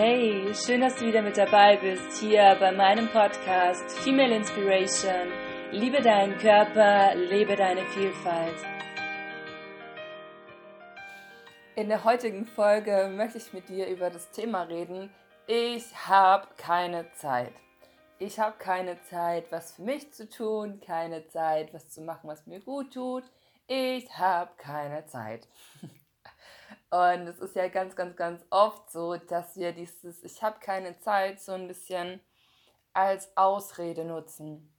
Hey, schön, dass du wieder mit dabei bist hier bei meinem Podcast Female Inspiration. Liebe deinen Körper, lebe deine Vielfalt. In der heutigen Folge möchte ich mit dir über das Thema reden. Ich habe keine Zeit. Ich habe keine Zeit, was für mich zu tun, keine Zeit, was zu machen, was mir gut tut. Ich habe keine Zeit. Und es ist ja ganz, ganz, ganz oft so, dass wir dieses Ich habe keine Zeit so ein bisschen als Ausrede nutzen.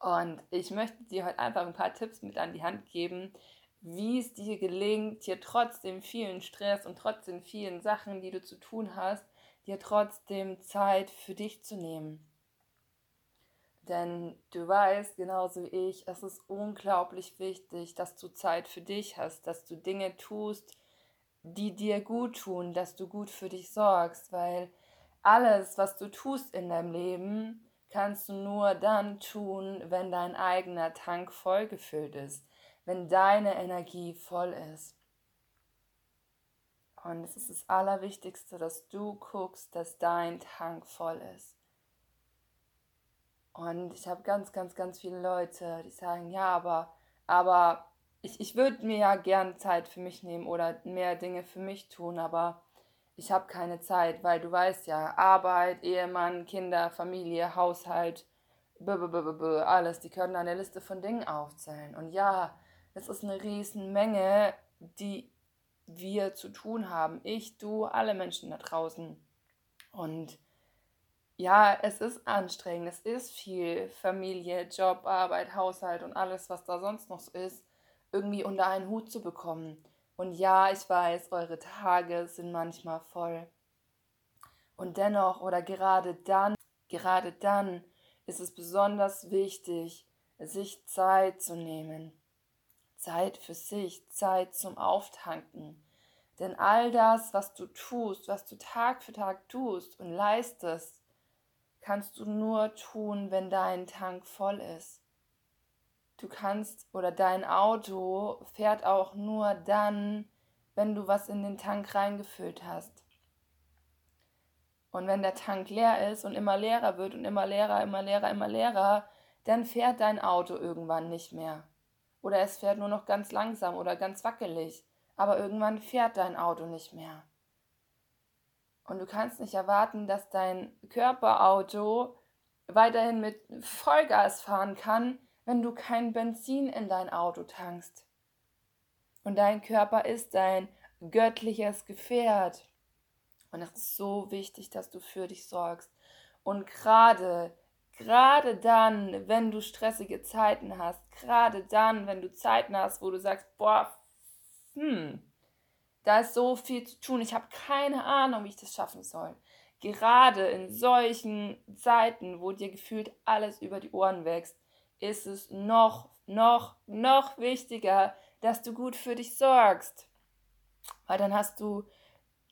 Und ich möchte dir heute einfach ein paar Tipps mit an die Hand geben, wie es dir gelingt, dir trotzdem vielen Stress und trotzdem vielen Sachen, die du zu tun hast, dir trotzdem Zeit für dich zu nehmen. Denn du weißt, genauso wie ich, es ist unglaublich wichtig, dass du Zeit für dich hast, dass du Dinge tust, die dir gut tun, dass du gut für dich sorgst, weil alles, was du tust in deinem Leben, kannst du nur dann tun, wenn dein eigener Tank vollgefüllt ist, wenn deine Energie voll ist. Und es ist das Allerwichtigste, dass du guckst, dass dein Tank voll ist. Und ich habe ganz, ganz, ganz viele Leute, die sagen, ja, aber, aber ich, ich würde mir ja gern Zeit für mich nehmen oder mehr Dinge für mich tun, aber ich habe keine Zeit, weil du weißt ja, Arbeit, Ehemann, Kinder, Familie, Haushalt, b -b -b alles, die können eine Liste von Dingen aufzählen. Und ja, es ist eine Menge, die wir zu tun haben. Ich, du, alle Menschen da draußen. Und ja, es ist anstrengend, es ist viel Familie, Job, Arbeit, Haushalt und alles, was da sonst noch so ist irgendwie unter einen Hut zu bekommen. Und ja, ich weiß, eure Tage sind manchmal voll. Und dennoch oder gerade dann, gerade dann ist es besonders wichtig, sich Zeit zu nehmen. Zeit für sich, Zeit zum Auftanken. Denn all das, was du tust, was du Tag für Tag tust und leistest, kannst du nur tun, wenn dein Tank voll ist du kannst oder dein Auto fährt auch nur dann, wenn du was in den Tank reingefüllt hast. Und wenn der Tank leer ist und immer leerer wird und immer leerer, immer leerer, immer leerer, dann fährt dein Auto irgendwann nicht mehr. Oder es fährt nur noch ganz langsam oder ganz wackelig. Aber irgendwann fährt dein Auto nicht mehr. Und du kannst nicht erwarten, dass dein Körperauto weiterhin mit Vollgas fahren kann, wenn du kein Benzin in dein Auto tankst. Und dein Körper ist dein göttliches Gefährt. Und es ist so wichtig, dass du für dich sorgst. Und gerade, gerade dann, wenn du stressige Zeiten hast, gerade dann, wenn du Zeiten hast, wo du sagst, boah, hm, da ist so viel zu tun, ich habe keine Ahnung, wie ich das schaffen soll. Gerade in solchen Zeiten, wo dir gefühlt alles über die Ohren wächst, ist es noch, noch, noch wichtiger, dass du gut für dich sorgst. Weil dann hast du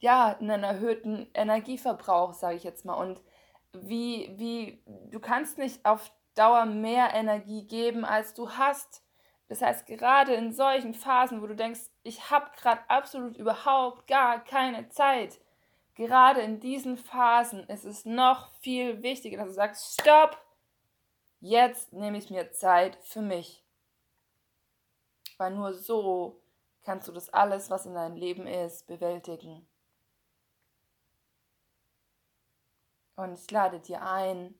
ja einen erhöhten Energieverbrauch, sage ich jetzt mal. Und wie, wie, du kannst nicht auf Dauer mehr Energie geben, als du hast. Das heißt, gerade in solchen Phasen, wo du denkst, ich habe gerade absolut überhaupt gar keine Zeit, gerade in diesen Phasen ist es noch viel wichtiger, dass du sagst, stopp, Jetzt nehme ich mir Zeit für mich. Weil nur so kannst du das alles, was in deinem Leben ist, bewältigen. Und ich lade dir ein,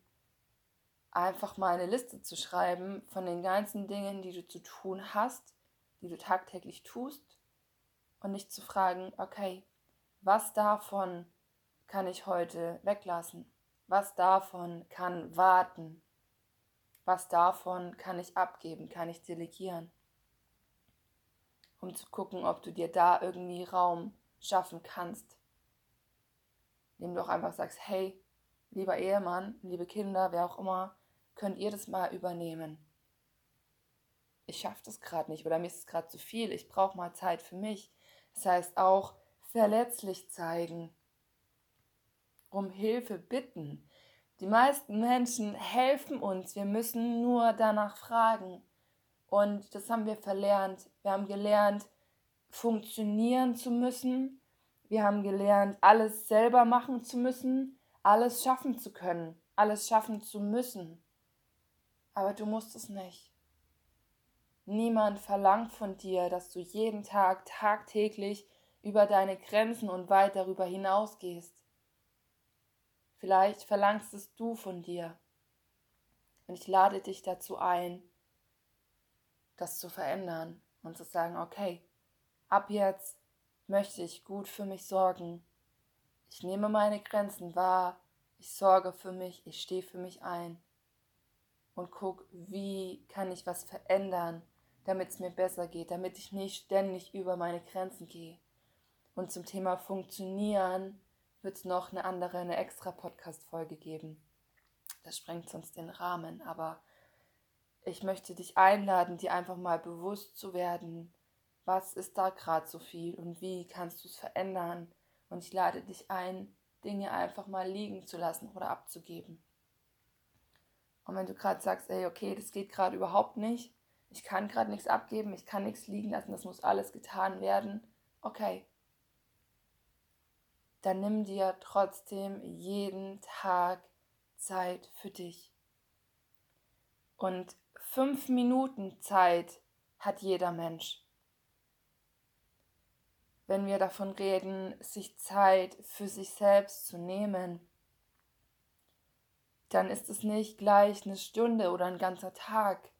einfach mal eine Liste zu schreiben von den ganzen Dingen, die du zu tun hast, die du tagtäglich tust, und nicht zu fragen, okay, was davon kann ich heute weglassen? Was davon kann warten? Was davon kann ich abgeben, kann ich delegieren, um zu gucken, ob du dir da irgendwie Raum schaffen kannst, indem du auch einfach sagst, hey, lieber Ehemann, liebe Kinder, wer auch immer, könnt ihr das mal übernehmen. Ich schaffe das gerade nicht oder mir ist es gerade zu viel, ich brauche mal Zeit für mich. Das heißt auch verletzlich zeigen, um Hilfe bitten, die meisten Menschen helfen uns, wir müssen nur danach fragen. Und das haben wir verlernt. Wir haben gelernt, funktionieren zu müssen Wir haben gelernt, alles selber machen zu müssen, alles schaffen zu können, alles schaffen zu müssen. Aber du musst es nicht. Niemand verlangt von dir, dass du jeden Tag tagtäglich über deine Grenzen und weit darüber hinausgehst. Vielleicht verlangst es du von dir. Und ich lade dich dazu ein, das zu verändern und zu sagen, okay, ab jetzt möchte ich gut für mich sorgen. Ich nehme meine Grenzen wahr, ich sorge für mich, ich stehe für mich ein und guck, wie kann ich was verändern, damit es mir besser geht, damit ich nicht ständig über meine Grenzen gehe. Und zum Thema Funktionieren wird es noch eine andere, eine extra Podcast-Folge geben. Das sprengt sonst den Rahmen, aber ich möchte dich einladen, dir einfach mal bewusst zu werden, was ist da gerade so viel und wie kannst du es verändern. Und ich lade dich ein, Dinge einfach mal liegen zu lassen oder abzugeben. Und wenn du gerade sagst, ey, okay, das geht gerade überhaupt nicht, ich kann gerade nichts abgeben, ich kann nichts liegen lassen, das muss alles getan werden, okay. Dann nimm dir trotzdem jeden Tag Zeit für dich. Und fünf Minuten Zeit hat jeder Mensch wenn wir davon reden, sich Zeit für sich selbst zu nehmen, dann ist es nicht gleich eine Stunde oder ein ganzer Tag.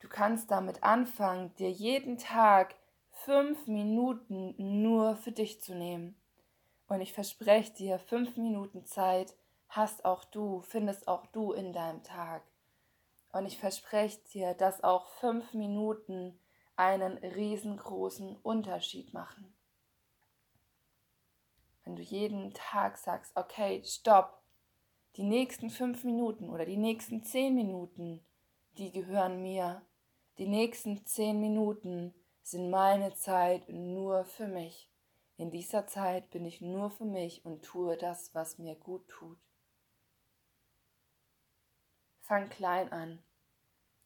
Du kannst damit anfangen, dir jeden Tag fünf Minuten nur für dich zu nehmen. Und ich verspreche dir, fünf Minuten Zeit hast auch du, findest auch du in deinem Tag. Und ich verspreche dir, dass auch fünf Minuten einen riesengroßen Unterschied machen. Wenn du jeden Tag sagst, okay, stopp, die nächsten fünf Minuten oder die nächsten zehn Minuten, die gehören mir. Die nächsten zehn Minuten sind meine Zeit nur für mich. In dieser Zeit bin ich nur für mich und tue das, was mir gut tut. Fang klein an.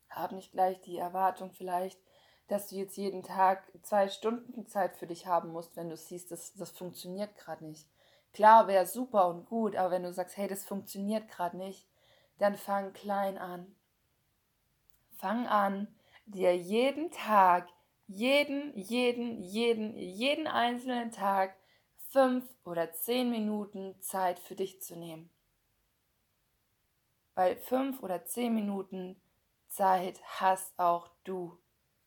Hab nicht gleich die Erwartung vielleicht, dass du jetzt jeden Tag zwei Stunden Zeit für dich haben musst, wenn du siehst, das, das funktioniert gerade nicht. Klar, wäre super und gut, aber wenn du sagst, hey, das funktioniert gerade nicht, dann fang klein an. Fang an, dir jeden Tag, jeden, jeden, jeden, jeden einzelnen Tag fünf oder zehn Minuten Zeit für dich zu nehmen. Weil fünf oder zehn Minuten Zeit hast auch du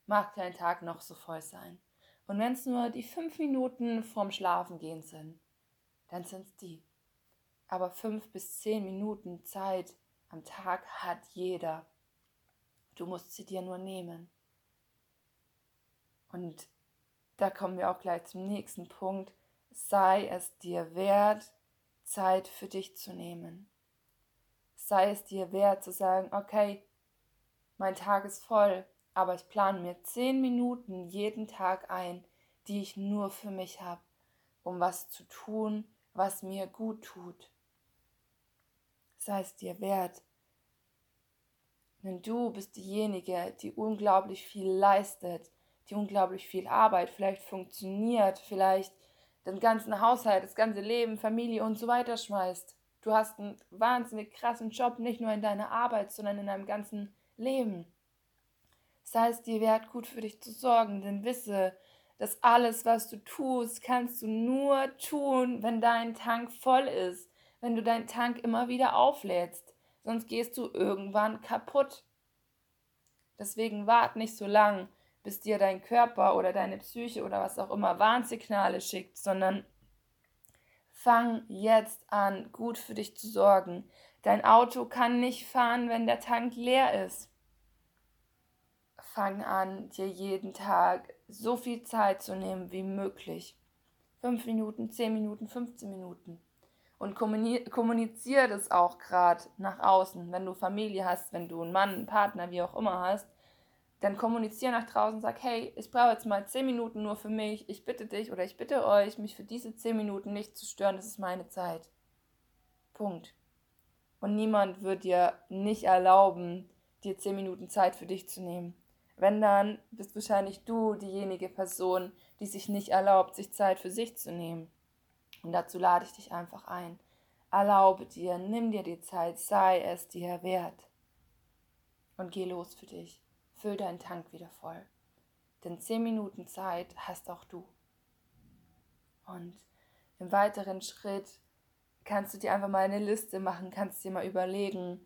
mag dein Tag noch so voll sein. Und wenn es nur die fünf Minuten vorm Schlafengehen sind, dann sind es die. Aber fünf bis zehn Minuten Zeit am Tag hat jeder. Du musst sie dir nur nehmen. Und da kommen wir auch gleich zum nächsten Punkt. Sei es dir wert, Zeit für dich zu nehmen. Sei es dir wert zu sagen, okay, mein Tag ist voll, aber ich plane mir zehn Minuten jeden Tag ein, die ich nur für mich habe, um was zu tun, was mir gut tut. Sei es dir wert. Denn du bist diejenige, die unglaublich viel leistet, die unglaublich viel Arbeit, vielleicht funktioniert, vielleicht den ganzen Haushalt, das ganze Leben, Familie und so weiter schmeißt. Du hast einen wahnsinnig krassen Job, nicht nur in deiner Arbeit, sondern in deinem ganzen Leben es dir wert, gut für dich zu sorgen, denn wisse, dass alles, was du tust, kannst du nur tun, wenn dein Tank voll ist, wenn du deinen Tank immer wieder auflädst, sonst gehst du irgendwann kaputt. Deswegen wart nicht so lang, bis dir dein Körper oder deine Psyche oder was auch immer Warnsignale schickt, sondern fang jetzt an, gut für dich zu sorgen. Dein Auto kann nicht fahren, wenn der Tank leer ist fang an, dir jeden Tag so viel Zeit zu nehmen wie möglich. Fünf Minuten, zehn Minuten, 15 Minuten. Und kommuniziere das auch gerade nach außen. Wenn du Familie hast, wenn du einen Mann, einen Partner, wie auch immer hast, dann kommuniziere nach draußen sag, hey, ich brauche jetzt mal zehn Minuten nur für mich. Ich bitte dich oder ich bitte euch, mich für diese zehn Minuten nicht zu stören. Das ist meine Zeit. Punkt. Und niemand wird dir nicht erlauben, dir zehn Minuten Zeit für dich zu nehmen Wenn dann bist wahrscheinlich du diejenige Person, die sich nicht erlaubt, sich Zeit für sich zu nehmen. Und dazu lade ich dich einfach ein. Erlaube dir, nimm dir die Zeit, sei es dir wert. Und geh los für dich. Füll deinen Tank wieder voll. Denn zehn Minuten Zeit hast auch du. Und im weiteren Schritt kannst du dir einfach mal eine Liste machen, kannst dir mal überlegen,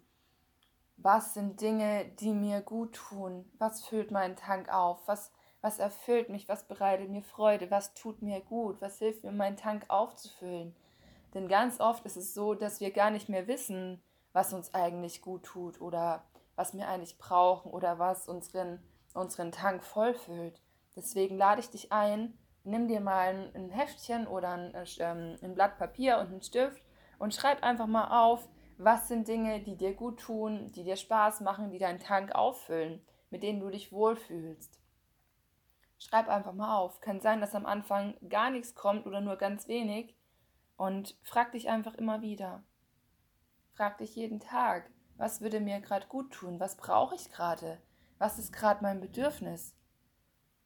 was sind Dinge, die mir gut tun? Was füllt meinen Tank auf? Was, was erfüllt mich? Was bereitet mir Freude? Was tut mir gut? Was hilft mir, meinen Tank aufzufüllen? Denn ganz oft ist es so, dass wir gar nicht mehr wissen, was uns eigentlich gut tut oder was wir eigentlich brauchen oder was unseren, unseren Tank vollfüllt. Deswegen lade ich dich ein, nimm dir mal ein, ein Heftchen oder ein, ähm, ein Blatt Papier und einen Stift und schreib einfach mal auf, was sind Dinge, die dir gut tun, die dir Spaß machen, die deinen Tank auffüllen, mit denen du dich wohlfühlst. Schreib einfach mal auf. Kann sein, dass am Anfang gar nichts kommt oder nur ganz wenig. Und frag dich einfach immer wieder. Frag dich jeden Tag, was würde mir gerade gut tun? Was brauche ich gerade? Was ist gerade mein Bedürfnis?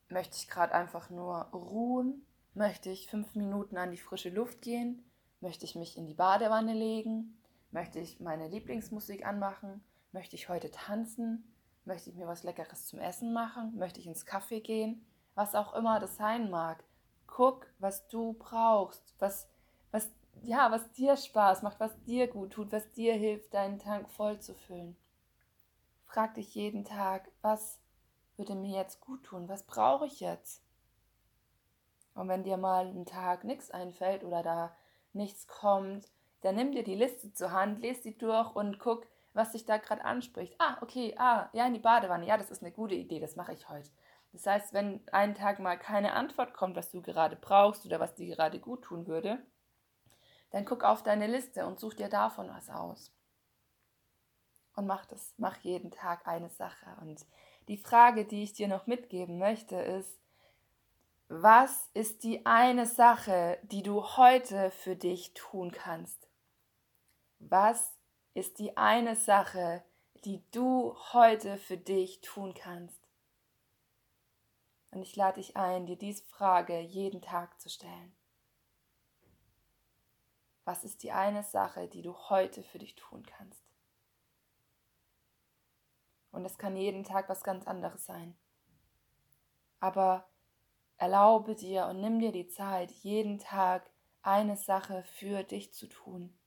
Möchte ich gerade einfach nur ruhen? Möchte ich fünf Minuten an die frische Luft gehen? Möchte ich mich in die Badewanne legen? Möchte ich meine Lieblingsmusik anmachen? Möchte ich heute tanzen? Möchte ich mir was Leckeres zum Essen machen? Möchte ich ins Café gehen? Was auch immer das sein mag. Guck, was du brauchst, was, was, ja, was dir Spaß macht, was dir gut tut, was dir hilft, deinen Tank voll zu füllen. Frag dich jeden Tag, was würde mir jetzt gut tun? Was brauche ich jetzt? Und wenn dir mal ein Tag nichts einfällt oder da nichts kommt, dann nimm dir die Liste zur Hand, lese die durch und guck, was dich da gerade anspricht. Ah, okay, ah, ja, in die Badewanne. Ja, das ist eine gute Idee, das mache ich heute. Das heißt, wenn einen Tag mal keine Antwort kommt, was du gerade brauchst oder was dir gerade gut tun würde, dann guck auf deine Liste und such dir davon was aus. Und mach das, mach jeden Tag eine Sache. Und die Frage, die ich dir noch mitgeben möchte, ist, was ist die eine Sache, die du heute für dich tun kannst? Was ist die eine Sache, die du heute für dich tun kannst? Und ich lade dich ein, dir diese Frage jeden Tag zu stellen. Was ist die eine Sache, die du heute für dich tun kannst? Und es kann jeden Tag was ganz anderes sein. Aber erlaube dir und nimm dir die Zeit, jeden Tag eine Sache für dich zu tun.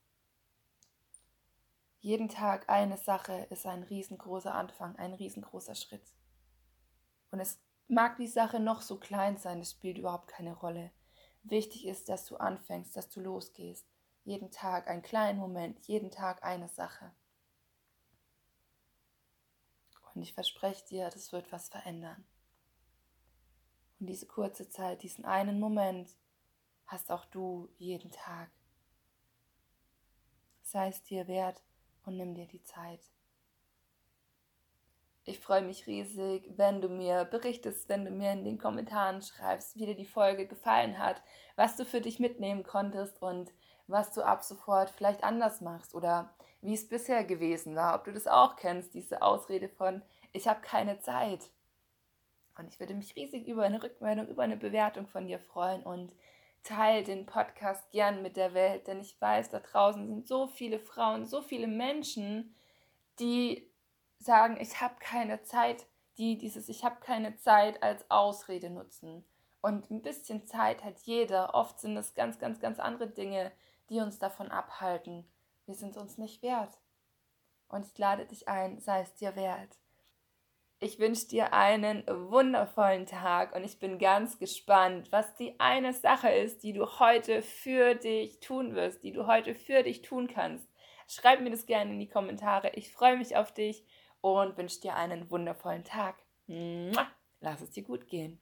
Jeden Tag eine Sache ist ein riesengroßer Anfang, ein riesengroßer Schritt. Und es mag die Sache noch so klein sein, es spielt überhaupt keine Rolle. Wichtig ist, dass du anfängst, dass du losgehst. Jeden Tag einen kleinen Moment, jeden Tag eine Sache. Und ich verspreche dir, das wird was verändern. Und diese kurze Zeit, diesen einen Moment, hast auch du jeden Tag. Sei es dir wert, und nimm dir die Zeit. Ich freue mich riesig, wenn du mir berichtest, wenn du mir in den Kommentaren schreibst, wie dir die Folge gefallen hat, was du für dich mitnehmen konntest und was du ab sofort vielleicht anders machst oder wie es bisher gewesen war, ob du das auch kennst, diese Ausrede von ich habe keine Zeit. Und ich würde mich riesig über eine Rückmeldung, über eine Bewertung von dir freuen und teile den Podcast gern mit der Welt, denn ich weiß, da draußen sind so viele Frauen, so viele Menschen, die sagen, ich habe keine Zeit, die dieses Ich habe keine Zeit als Ausrede nutzen. Und ein bisschen Zeit hat jeder. Oft sind es ganz, ganz, ganz andere Dinge, die uns davon abhalten. Wir sind uns nicht wert. Und ich lade dich ein, sei es dir wert. Ich wünsche dir einen wundervollen Tag und ich bin ganz gespannt, was die eine Sache ist, die du heute für dich tun wirst, die du heute für dich tun kannst. Schreib mir das gerne in die Kommentare. Ich freue mich auf dich und wünsche dir einen wundervollen Tag. Lass es dir gut gehen.